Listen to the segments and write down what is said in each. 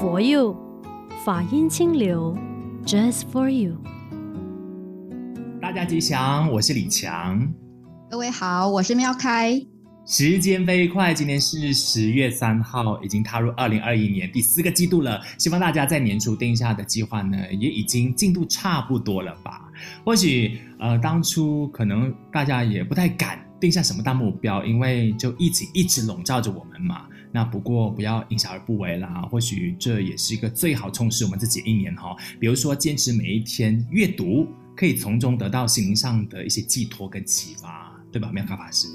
For you，法音清流，Just for you。大家吉祥，我是李强。各位好，我是妙开。时间飞快，今天是十月三号，已经踏入二零二一年第四个季度了。希望大家在年初定下的计划呢，也已经进度差不多了吧？或许呃，当初可能大家也不太敢定下什么大目标，因为就疫情一直笼罩着我们嘛。那不过不要因小而不为啦，或许这也是一个最好充实我们自己一年哈。比如说坚持每一天阅读，可以从中得到心灵上的一些寄托跟启发。对吧，妙开法师？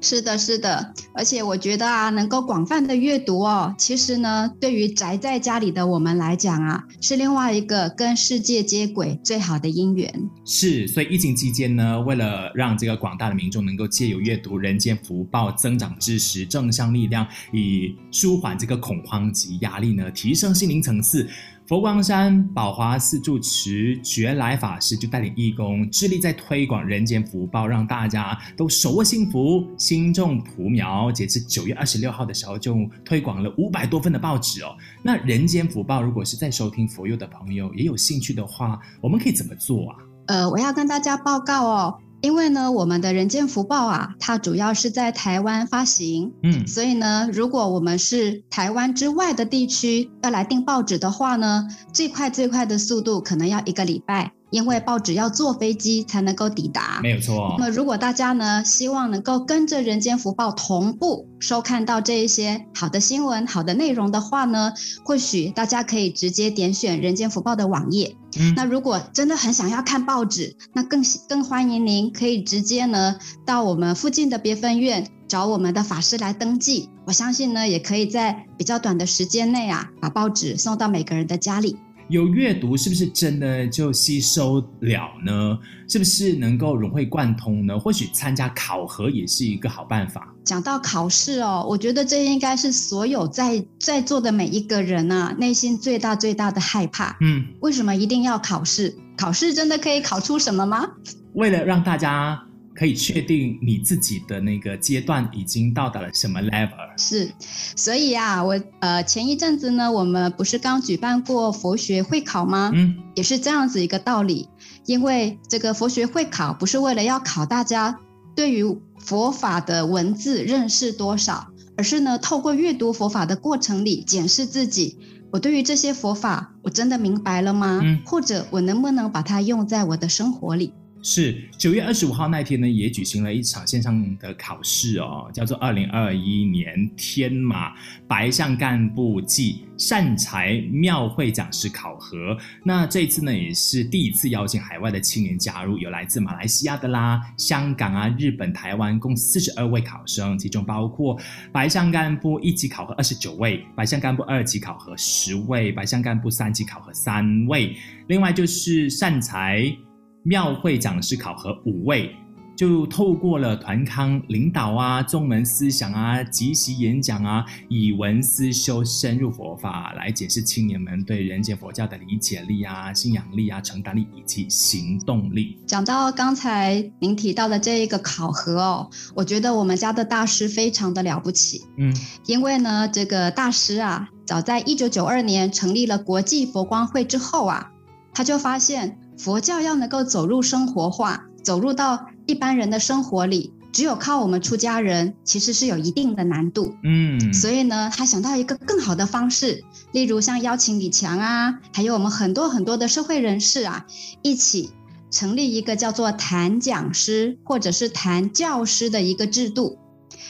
是的，是的，而且我觉得啊，能够广泛的阅读哦，其实呢，对于宅在家里的我们来讲啊，是另外一个跟世界接轨最好的因缘。是，所以疫情期间呢，为了让这个广大的民众能够借由阅读《人间福报》，增长知识、正向力量，以舒缓这个恐慌及压力呢，提升心灵层次。佛光山宝华寺住持觉来法师就带领义工，致力在推广人间福报，让大家都手握幸福，心种朴苗。截至九月二十六号的时候，就推广了五百多份的报纸哦。那人间福报，如果是在收听佛佑的朋友也有兴趣的话，我们可以怎么做啊？呃，我要跟大家报告哦。因为呢，我们的人间福报啊，它主要是在台湾发行，嗯，所以呢，如果我们是台湾之外的地区要来订报纸的话呢，最快最快的速度可能要一个礼拜。因为报纸要坐飞机才能够抵达，没有错。那么如果大家呢，希望能够跟着人间福报同步收看到这一些好的新闻、好的内容的话呢，或许大家可以直接点选人间福报的网页。嗯，那如果真的很想要看报纸，那更更欢迎您可以直接呢到我们附近的别分院找我们的法师来登记。我相信呢，也可以在比较短的时间内啊，把报纸送到每个人的家里。有阅读是不是真的就吸收了呢？是不是能够融会贯通呢？或许参加考核也是一个好办法。讲到考试哦，我觉得这应该是所有在在座的每一个人啊，内心最大最大的害怕。嗯，为什么一定要考试？考试真的可以考出什么吗？为了让大家。可以确定你自己的那个阶段已经到达了什么 level？是，所以啊，我呃前一阵子呢，我们不是刚举办过佛学会考吗？嗯，也是这样子一个道理。因为这个佛学会考不是为了要考大家对于佛法的文字认识多少，而是呢透过阅读佛法的过程里检视自己，我对于这些佛法我真的明白了吗？嗯，或者我能不能把它用在我的生活里？是九月二十五号那天呢，也举行了一场线上的考试哦，叫做二零二一年天马白象干部暨善财庙会讲师考核。那这次呢，也是第一次邀请海外的青年加入，有来自马来西亚的啦、香港啊、日本、台湾，共四十二位考生，其中包括白象干部一级考核二十九位，白象干部二级考核十位，白象干部三级考核三位，另外就是善财。庙会讲师考核五位，就透过了团康领导啊、宗门思想啊、即席演讲啊，以文思修深入佛法，来解释青年们对人间佛教的理解力啊、信仰力啊、承担力以及行动力。讲到刚才您提到的这一个考核哦，我觉得我们家的大师非常的了不起，嗯，因为呢，这个大师啊，早在一九九二年成立了国际佛光会之后啊，他就发现。佛教要能够走入生活化，走入到一般人的生活里，只有靠我们出家人，其实是有一定的难度。嗯，所以呢，他想到一个更好的方式，例如像邀请李强啊，还有我们很多很多的社会人士啊，一起成立一个叫做谈讲师或者是谈教师的一个制度，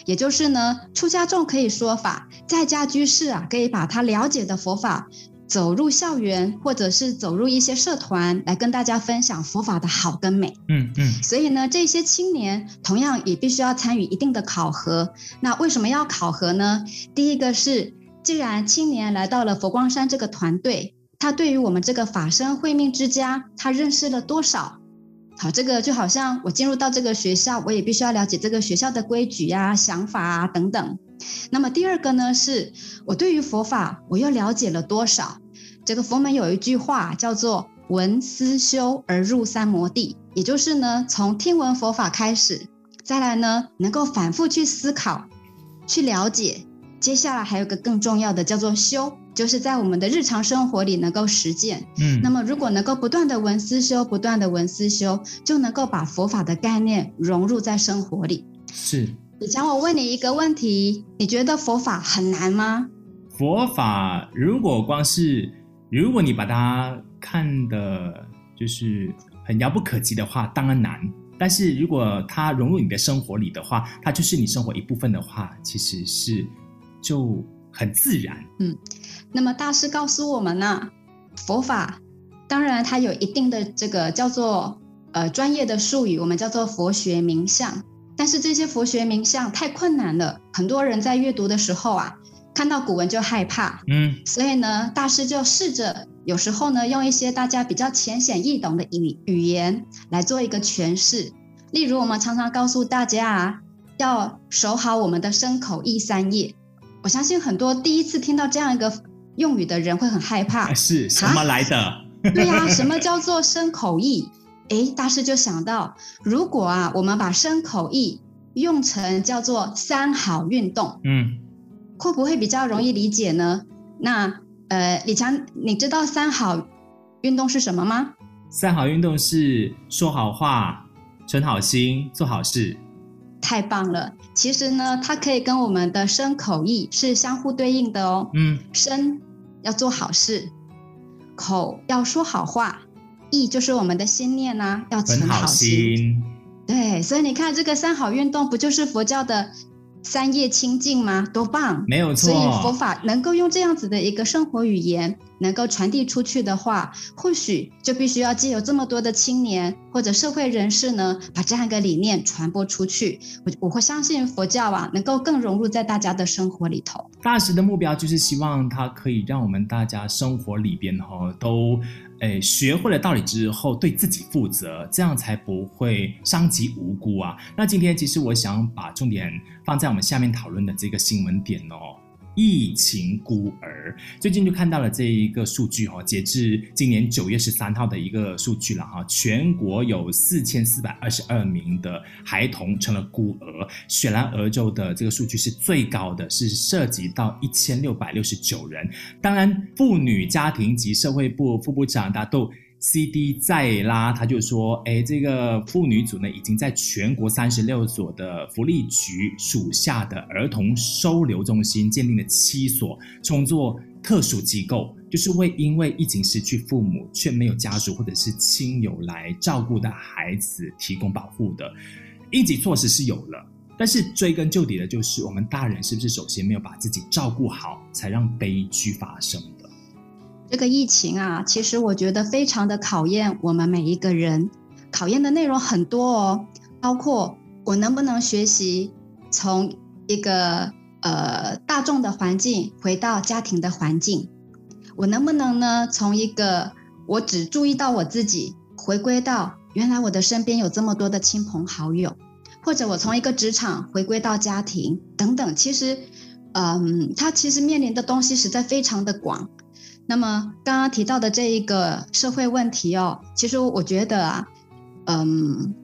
也就是呢，出家众可以说法，在家居士啊，可以把他了解的佛法。走入校园，或者是走入一些社团，来跟大家分享佛法的好跟美。嗯嗯。所以呢，这些青年同样也必须要参与一定的考核。那为什么要考核呢？第一个是，既然青年来到了佛光山这个团队，他对于我们这个法身慧命之家，他认识了多少？好，这个就好像我进入到这个学校，我也必须要了解这个学校的规矩呀、啊、想法啊等等。那么第二个呢，是我对于佛法，我又了解了多少？这个佛门有一句话叫做“闻思修而入三摩地”，也就是呢，从听闻佛法开始，再来呢，能够反复去思考、去了解，接下来还有个更重要的，叫做修，就是在我们的日常生活里能够实践。嗯，那么如果能够不断的闻思修，不断的闻思修，就能够把佛法的概念融入在生活里。是。以前，我问你一个问题，你觉得佛法很难吗？佛法如果光是，如果你把它看的，就是很遥不可及的话，当然难。但是如果它融入你的生活里的话，它就是你生活一部分的话，其实是。就很自然，嗯，那么大师告诉我们呢，佛法当然它有一定的这个叫做呃专业的术语，我们叫做佛学名相，但是这些佛学名相太困难了，很多人在阅读的时候啊，看到古文就害怕，嗯，所以呢，大师就试着有时候呢，用一些大家比较浅显易懂的语语言来做一个诠释，例如我们常常告诉大家啊，要守好我们的身口意三业。我相信很多第一次听到这样一个用语的人会很害怕，是什么来的？啊、对呀、啊，什么叫做身口意？诶，大师就想到，如果啊，我们把身口意用成叫做三好运动，嗯，会不会比较容易理解呢？那呃，李强，你知道三好运动是什么吗？三好运动是说好话、存好心、做好事。太棒了！其实呢，它可以跟我们的身口意是相互对应的哦。嗯，身要做好事，口要说好话，意就是我们的心念呐、啊，要存好心。好心对，所以你看这个三好运动，不就是佛教的？三业清净吗？多棒！没有错。所以佛法能够用这样子的一个生活语言，能够传递出去的话，或许就必须要借由这么多的青年或者社会人士呢，把这样一个理念传播出去。我我会相信佛教啊，能够更融入在大家的生活里头。大师的目标就是希望它可以让我们大家生活里边哈都。诶，学会了道理之后，对自己负责，这样才不会伤及无辜啊。那今天其实我想把重点放在我们下面讨论的这个新闻点哦。疫情孤儿，最近就看到了这一个数据哈，截至今年九月十三号的一个数据了哈，全国有四千四百二十二名的孩童成了孤儿，雪兰莪州的这个数据是最高的，是涉及到一千六百六十九人。当然，妇女家庭及社会部副部长大都。C.D. 在拉，他就说：“哎，这个妇女组呢，已经在全国三十六所的福利局属下的儿童收留中心建立了七所，称作特殊机构，就是为因为疫情失去父母却没有家属或者是亲友来照顾的孩子提供保护的。应急措施是有了，但是追根究底的就是我们大人是不是首先没有把自己照顾好，才让悲剧发生。”这个疫情啊，其实我觉得非常的考验我们每一个人，考验的内容很多哦，包括我能不能学习从一个呃大众的环境回到家庭的环境，我能不能呢从一个我只注意到我自己，回归到原来我的身边有这么多的亲朋好友，或者我从一个职场回归到家庭等等，其实，嗯，他其实面临的东西实在非常的广。那么刚刚提到的这一个社会问题哦，其实我觉得啊，嗯，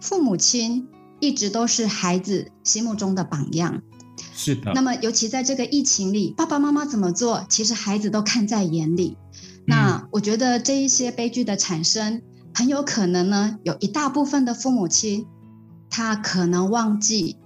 父母亲一直都是孩子心目中的榜样。是的。那么尤其在这个疫情里，爸爸妈妈怎么做，其实孩子都看在眼里。那我觉得这一些悲剧的产生，很有可能呢，有一大部分的父母亲，他可能忘记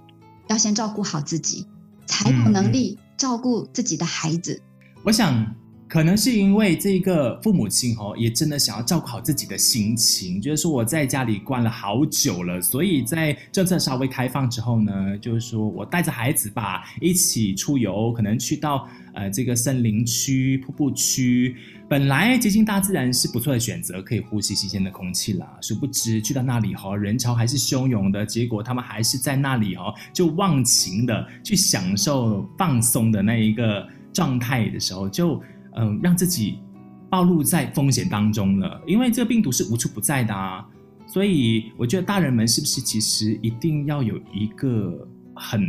要先照顾好自己，才有能力照顾自己的孩子。我想。可能是因为这个父母亲哦，也真的想要照顾好自己的心情，就是说我在家里关了好久了，所以在政策稍微开放之后呢，就是说我带着孩子吧，一起出游，可能去到呃这个森林区、瀑布区，本来接近大自然是不错的选择，可以呼吸新鲜的空气啦。殊不知去到那里哈，人潮还是汹涌的，结果他们还是在那里哦，就忘情的去享受放松的那一个状态的时候就。嗯，让自己暴露在风险当中了，因为这个病毒是无处不在的啊，所以我觉得大人们是不是其实一定要有一个很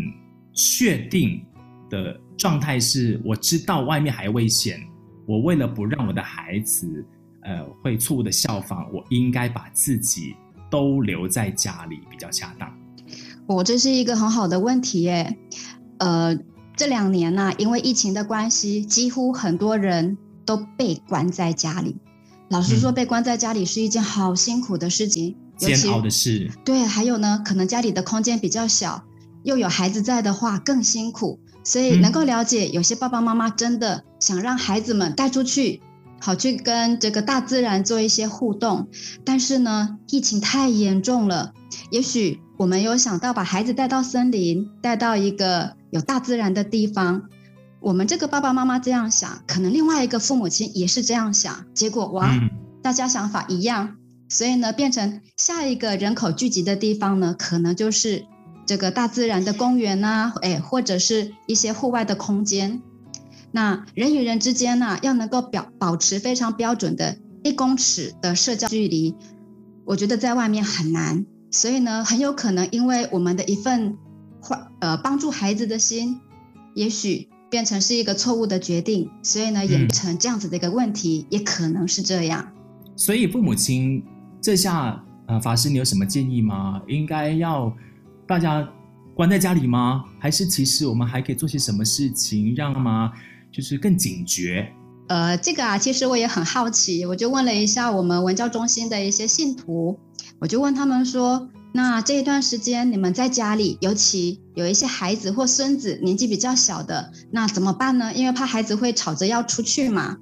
确定的状态，是我知道外面还危险，我为了不让我的孩子呃会错误的效仿，我应该把自己都留在家里比较恰当。我、哦、这是一个很好的问题耶，呃。这两年呢、啊，因为疫情的关系，几乎很多人都被关在家里。老实说，被关在家里是一件好辛苦的事情，煎熬的事。对，还有呢，可能家里的空间比较小，又有孩子在的话更辛苦。所以能够了解，有些爸爸妈妈真的想让孩子们带出去，好去跟这个大自然做一些互动。但是呢，疫情太严重了，也许我们有想到把孩子带到森林，带到一个。有大自然的地方，我们这个爸爸妈妈这样想，可能另外一个父母亲也是这样想，结果哇，嗯、大家想法一样，所以呢，变成下一个人口聚集的地方呢，可能就是这个大自然的公园啊，哎，或者是一些户外的空间。那人与人之间呢、啊，要能够表保持非常标准的一公尺的社交距离，我觉得在外面很难，所以呢，很有可能因为我们的一份。或呃，帮助孩子的心，也许变成是一个错误的决定，所以呢，演变成这样子的一个问题，嗯、也可能是这样。所以父母亲这下呃，法师你有什么建议吗？应该要大家关在家里吗？还是其实我们还可以做些什么事情，让他们就是更警觉？呃，这个啊，其实我也很好奇，我就问了一下我们文教中心的一些信徒，我就问他们说。那这一段时间你们在家里，尤其有一些孩子或孙子年纪比较小的，那怎么办呢？因为怕孩子会吵着要出去嘛。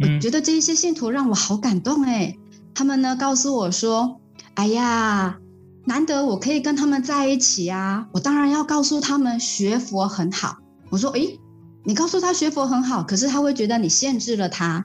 嗯、我觉得这一些信徒让我好感动哎，他们呢告诉我说：“哎呀，难得我可以跟他们在一起啊，我当然要告诉他们学佛很好。”我说：“诶，你告诉他学佛很好，可是他会觉得你限制了他。”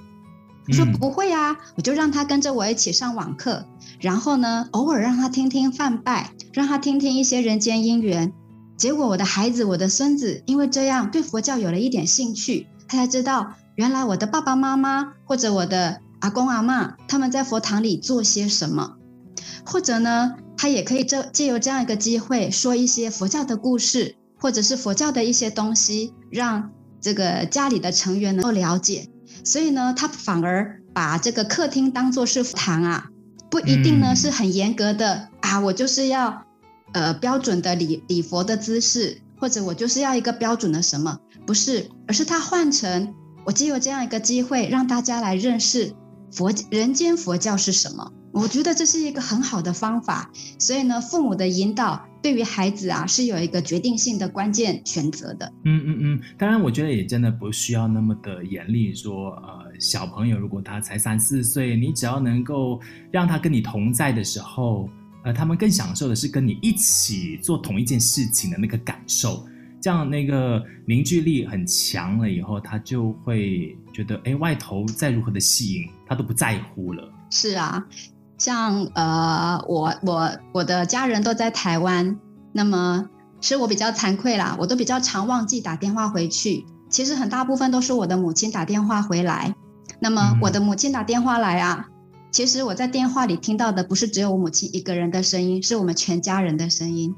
我说：“不会啊，我就让他跟着我一起上网课。”然后呢，偶尔让他听听梵呗，让他听听一些人间因缘。结果我的孩子，我的孙子，因为这样对佛教有了一点兴趣，他才知道原来我的爸爸妈妈或者我的阿公阿嬷他们在佛堂里做些什么。或者呢，他也可以这借由这样一个机会说一些佛教的故事，或者是佛教的一些东西，让这个家里的成员能够了解。所以呢，他反而把这个客厅当做是佛堂啊。不一定呢，是很严格的啊，我就是要呃标准的礼礼佛的姿势，或者我就是要一个标准的什么，不是，而是他换成我借由这样一个机会，让大家来认识佛人间佛教是什么。我觉得这是一个很好的方法，所以呢，父母的引导对于孩子啊是有一个决定性的关键选择的。嗯嗯嗯，当然，我觉得也真的不需要那么的严厉，说呃，小朋友如果他才三四岁，你只要能够让他跟你同在的时候，呃，他们更享受的是跟你一起做同一件事情的那个感受，这样那个凝聚力很强了以后，他就会觉得，哎，外头再如何的吸引，他都不在乎了。是啊。像呃，我我我的家人都在台湾，那么是我比较惭愧啦，我都比较常忘记打电话回去。其实很大部分都是我的母亲打电话回来。那么我的母亲打电话来啊，其实我在电话里听到的不是只有我母亲一个人的声音，是我们全家人的声音。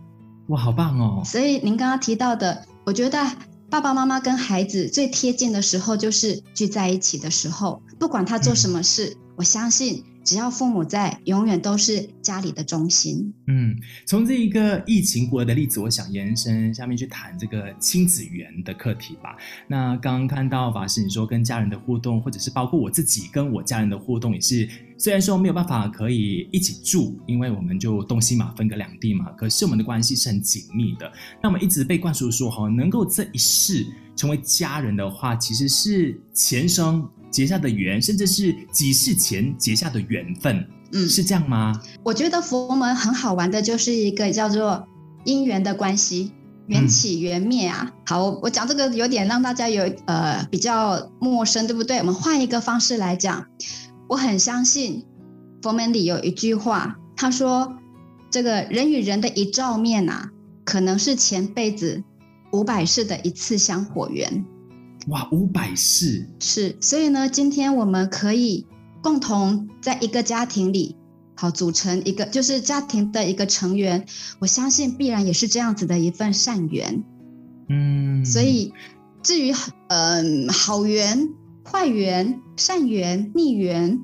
哇，好棒哦！所以您刚刚提到的，我觉得爸爸妈妈跟孩子最贴近的时候就是聚在一起的时候，不管他做什么事，嗯、我相信。只要父母在，永远都是家里的中心。嗯，从这一个疫情过的例子，我想延伸下面去谈这个亲子缘的课题吧。那刚刚看到法师你说跟家人的互动，或者是包括我自己跟我家人的互动，也是虽然说没有办法可以一起住，因为我们就东西嘛分隔两地嘛，可是我们的关系是很紧密的。那我们一直被灌输说哈，能够这一世成为家人的话，其实是前生。结下的缘，甚至是几世前结下的缘分，嗯，是这样吗？我觉得佛门很好玩的，就是一个叫做因缘的关系，缘起缘灭啊。嗯、好，我讲这个有点让大家有呃比较陌生，对不对？我们换一个方式来讲，我很相信佛门里有一句话，他说：“这个人与人的一照面啊，可能是前辈子五百世的一次香火缘。”哇，五百世是，所以呢，今天我们可以共同在一个家庭里，好组成一个，就是家庭的一个成员。我相信必然也是这样子的一份善缘。嗯，所以至于嗯、呃、好缘、坏缘、善缘、逆缘，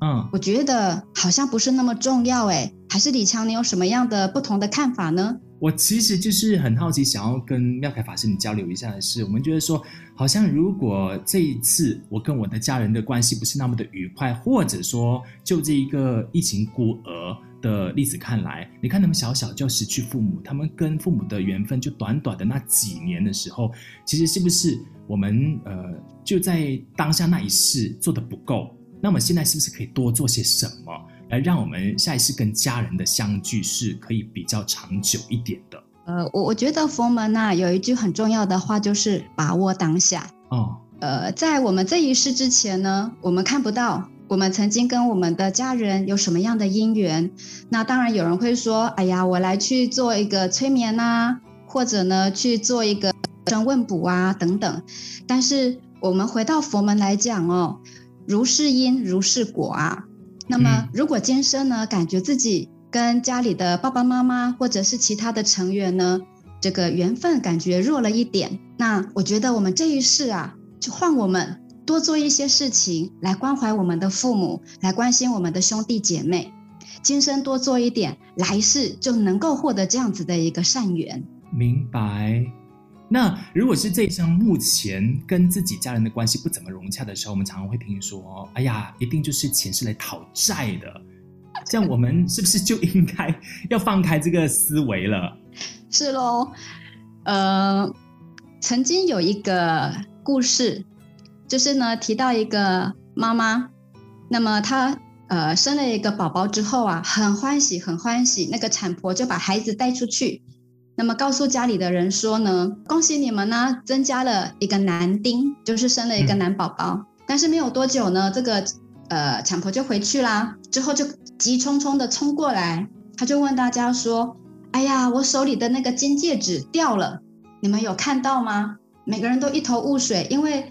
嗯，我觉得好像不是那么重要诶。还是李强，你有什么样的不同的看法呢？我其实就是很好奇，想要跟妙凯法师你交流一下的是，我们觉得说，好像如果这一次我跟我的家人的关系不是那么的愉快，或者说就这一个疫情孤儿的例子看来，你看他们小小就失去父母，他们跟父母的缘分就短短的那几年的时候，其实是不是我们呃就在当下那一世做的不够？那么现在是不是可以多做些什么？来让我们下一次跟家人的相聚是可以比较长久一点的。呃，我我觉得佛门呐有一句很重要的话，就是把握当下。哦，呃，在我们这一世之前呢，我们看不到我们曾经跟我们的家人有什么样的因缘。那当然有人会说，哎呀，我来去做一个催眠啊，或者呢去做一个生问卜啊等等。但是我们回到佛门来讲哦，如是因如是果啊。那么，如果今生呢，感觉自己跟家里的爸爸妈妈或者是其他的成员呢，这个缘分感觉弱了一点，那我觉得我们这一世啊，就换我们多做一些事情来关怀我们的父母，来关心我们的兄弟姐妹，今生多做一点，来世就能够获得这样子的一个善缘。明白。那如果是这一生目前跟自己家人的关系不怎么融洽的时候，我们常常会听说，哎呀，一定就是前世来讨债的。这样我们是不是就应该要放开这个思维了？是喽，呃，曾经有一个故事，就是呢提到一个妈妈，那么她呃生了一个宝宝之后啊，很欢喜，很欢喜，那个产婆就把孩子带出去。那么告诉家里的人说呢，恭喜你们呢，增加了一个男丁，就是生了一个男宝宝。嗯、但是没有多久呢，这个呃产婆就回去啦，之后就急匆匆的冲过来，他就问大家说：“哎呀，我手里的那个金戒指掉了，你们有看到吗？”每个人都一头雾水，因为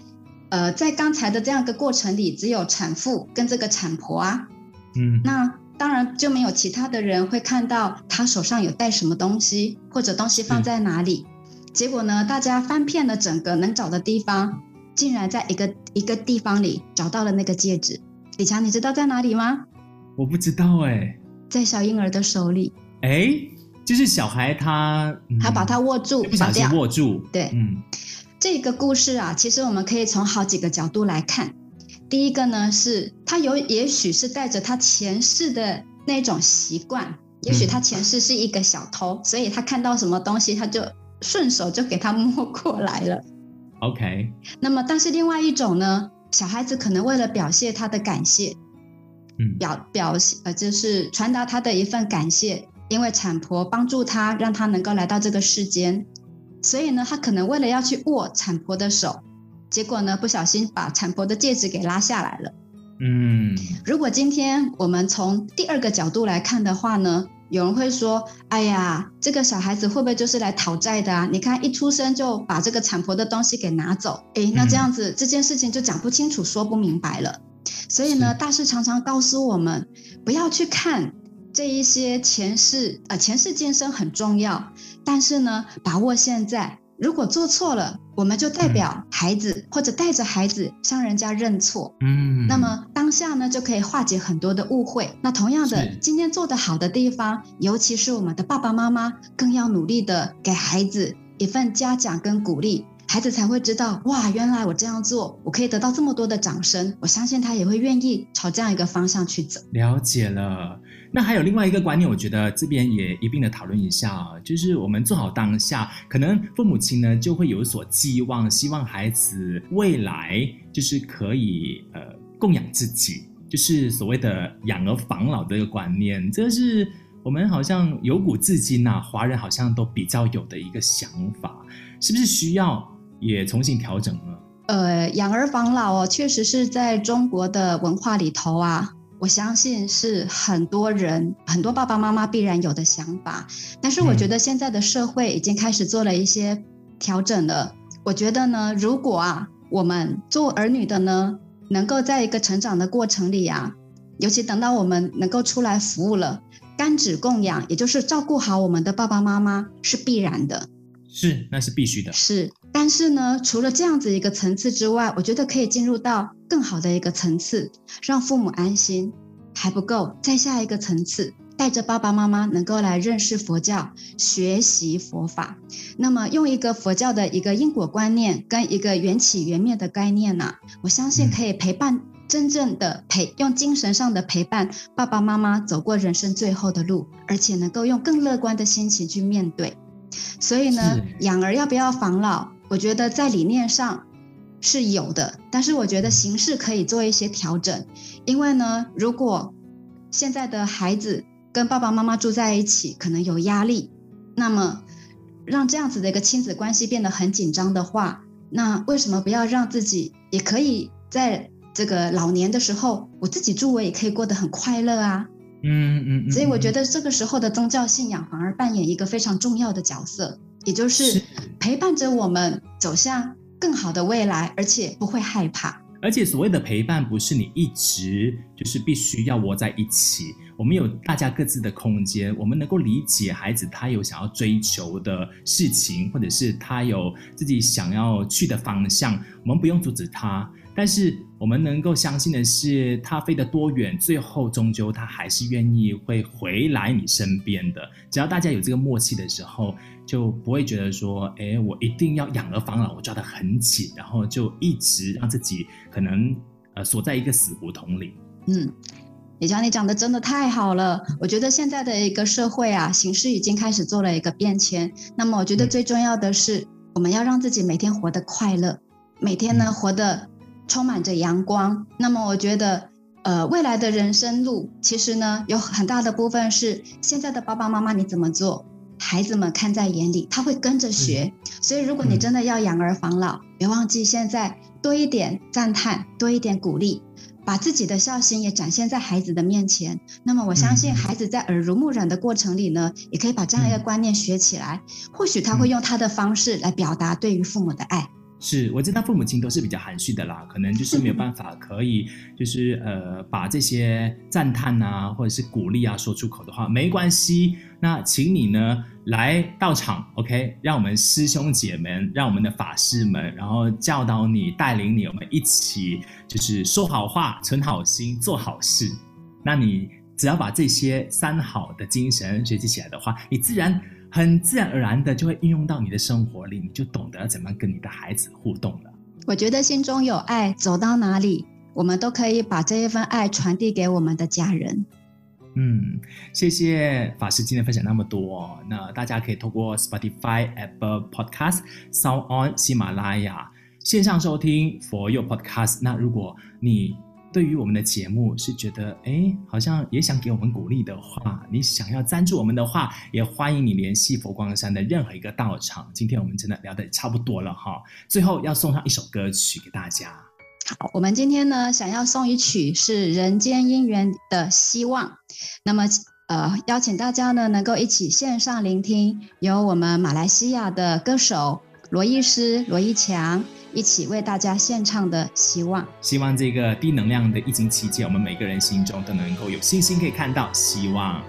呃在刚才的这样一个过程里，只有产妇跟这个产婆啊，嗯，那。当然就没有其他的人会看到他手上有带什么东西，或者东西放在哪里。结果呢，大家翻遍了整个能找的地方，竟然在一个一个地方里找到了那个戒指。李强，你知道在哪里吗？我不知道哎，在小婴儿的手里。哎，就是小孩他、嗯、他把它握住，不小心握住。对，嗯，这个故事啊，其实我们可以从好几个角度来看。第一个呢，是他有，也许是带着他前世的那种习惯，也许他前世是一个小偷，嗯、所以他看到什么东西，他就顺手就给他摸过来了。OK。那么，但是另外一种呢，小孩子可能为了表现他的感谢，嗯，表表呃，就是传达他的一份感谢，因为产婆帮助他，让他能够来到这个世间，所以呢，他可能为了要去握产婆的手。结果呢，不小心把产婆的戒指给拉下来了。嗯，如果今天我们从第二个角度来看的话呢，有人会说：“哎呀，这个小孩子会不会就是来讨债的啊？你看一出生就把这个产婆的东西给拿走，诶，那这样子，嗯，这件事情就讲不清楚、说不明白了。所以呢，大师常常告诉我们，不要去看这一些前世，呃，前世今生很重要，但是呢，把握现在。如果做错了，我们就代表孩子，嗯、或者带着孩子向人家认错。嗯，那么当下呢，就可以化解很多的误会。那同样的，今天做得好的地方，尤其是我们的爸爸妈妈，更要努力的给孩子一份嘉奖跟鼓励，孩子才会知道，哇，原来我这样做，我可以得到这么多的掌声。我相信他也会愿意朝这样一个方向去走。了解了。那还有另外一个观念，我觉得这边也一并的讨论一下啊，就是我们做好当下，可能父母亲呢就会有所寄望，希望孩子未来就是可以呃供养自己，就是所谓的养儿防老的一个观念，这是我们好像由古至今啊，华人好像都比较有的一个想法，是不是需要也重新调整呢？呃，养儿防老哦，确实是在中国的文化里头啊。我相信是很多人、很多爸爸妈妈必然有的想法，但是我觉得现在的社会已经开始做了一些调整了。我觉得呢，如果啊，我们做儿女的呢，能够在一个成长的过程里啊，尤其等到我们能够出来服务了，甘旨供养，也就是照顾好我们的爸爸妈妈，是必然的。是，那是必须的。是，但是呢，除了这样子一个层次之外，我觉得可以进入到更好的一个层次，让父母安心还不够，再下一个层次，带着爸爸妈妈能够来认识佛教、学习佛法。那么，用一个佛教的一个因果观念跟一个缘起缘灭的概念呢、啊，我相信可以陪伴真正的陪，用精神上的陪伴爸爸妈妈走过人生最后的路，而且能够用更乐观的心情去面对。所以呢，养儿要不要防老？我觉得在理念上是有的，但是我觉得形式可以做一些调整。因为呢，如果现在的孩子跟爸爸妈妈住在一起，可能有压力，那么让这样子的一个亲子关系变得很紧张的话，那为什么不要让自己也可以在这个老年的时候，我自己住我也可以过得很快乐啊？嗯嗯，所以我觉得这个时候的宗教信仰反而扮演一个非常重要的角色，也就是陪伴着我们走向更好的未来，而且不会害怕。而且所谓的陪伴，不是你一直就是必须要窝在一起，我们有大家各自的空间，我们能够理解孩子他有想要追求的事情，或者是他有自己想要去的方向，我们不用阻止他。但是我们能够相信的是，他飞得多远，最后终究他还是愿意会回来你身边的。只要大家有这个默契的时候，就不会觉得说，哎，我一定要养儿防老，我抓得很紧，然后就一直让自己可能呃锁在一个死胡同里。嗯，李佳，你讲的真的太好了。我觉得现在的一个社会啊，形势已经开始做了一个变迁。那么，我觉得最重要的是，我们要让自己每天活得快乐，每天呢活得。充满着阳光。那么，我觉得，呃，未来的人生路，其实呢，有很大的部分是现在的爸爸妈妈你怎么做，孩子们看在眼里，他会跟着学。嗯、所以，如果你真的要养儿防老，别、嗯、忘记现在多一点赞叹，多一点鼓励，把自己的孝心也展现在孩子的面前。那么，我相信孩子在耳濡目染的过程里呢，也可以把这样一个观念学起来。或许他会用他的方式来表达对于父母的爱。是，我知道父母亲都是比较含蓄的啦，可能就是没有办法可以，就是呃，把这些赞叹啊，或者是鼓励啊说出口的话，没关系。那请你呢来到场，OK，让我们师兄姐们，让我们的法师们，然后教导你，带领你，我们一起就是说好话，存好心，做好事。那你只要把这些三好的精神学习起来的话，你自然。很自然而然的就会运用到你的生活里，你就懂得怎么跟你的孩子互动了。我觉得心中有爱，走到哪里，我们都可以把这一份爱传递给我们的家人。嗯，谢谢法师今天分享那么多。那大家可以透过 Spotify、Apple Podcast、Sound On、喜马拉雅线上收听佛佑 Podcast。那如果你对于我们的节目是觉得哎，好像也想给我们鼓励的话，你想要赞助我们的话，也欢迎你联系佛光山的任何一个道场。今天我们真的聊得差不多了哈，最后要送上一首歌曲给大家。好，我们今天呢想要送一曲是《人间姻缘的希望》，那么呃邀请大家呢能够一起线上聆听，由我们马来西亚的歌手罗医师罗一强。一起为大家献唱的希望，希望这个低能量的疫情期间，我们每个人心中都能够有信心，可以看到希望。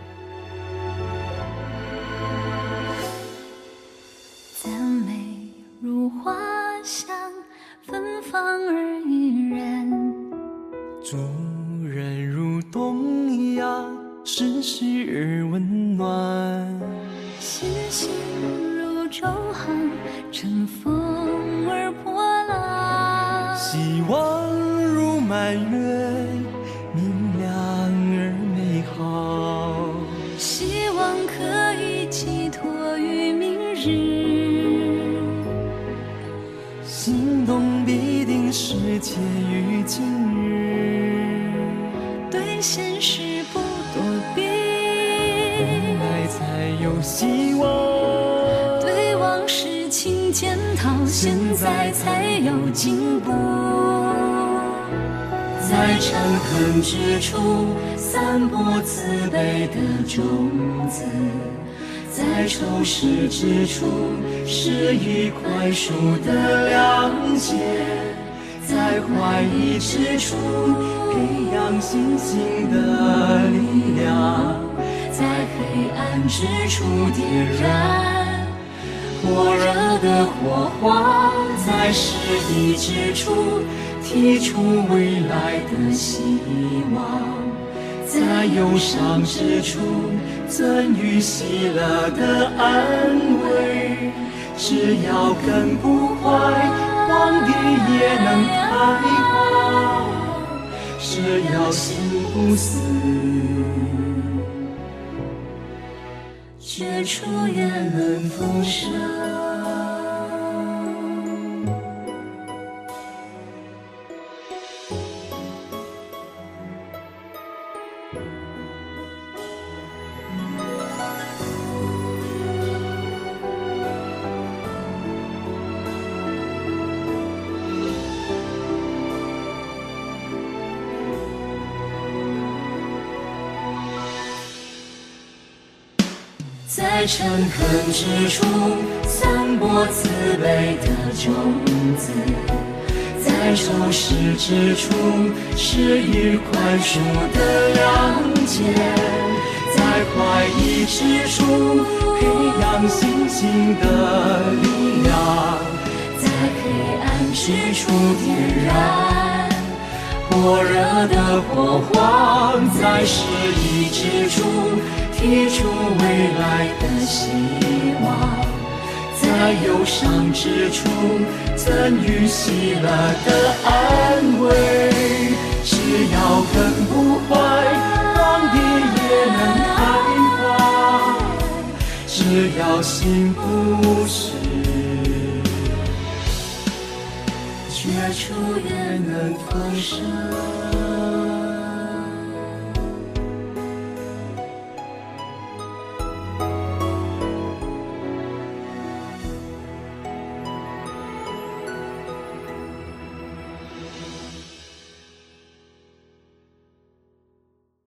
赞美如花香，芬芳而怡人；助人如东阳，世事而温暖。信心如舟航，乘风望如满月，明亮而美好。希望可以寄托于明日，心动必定是结于今日。对现实不躲避，未来才有希在才有进步。在诚恳之处散播慈悲的种子，在仇视之处施以宽恕的谅解，在怀疑之处培养信心的力量，在黑暗之处点燃火热的火花，在失意之处。提出未来的希望，在忧伤之处赠予喜乐的安慰。只要根不坏，荒地也能开花；只要心不死，绝处也能丰盛。在诚恳之处散播慈悲的种子，在仇视之处施予宽恕的良解，在怀疑之处培养信心的力量，在黑暗之处点燃火热的火花，在失意之处。提出未来的希望，在忧伤之处赠予喜乐的安慰。只要根不坏，荒地也能开花；只要心不死，绝处也能逢生。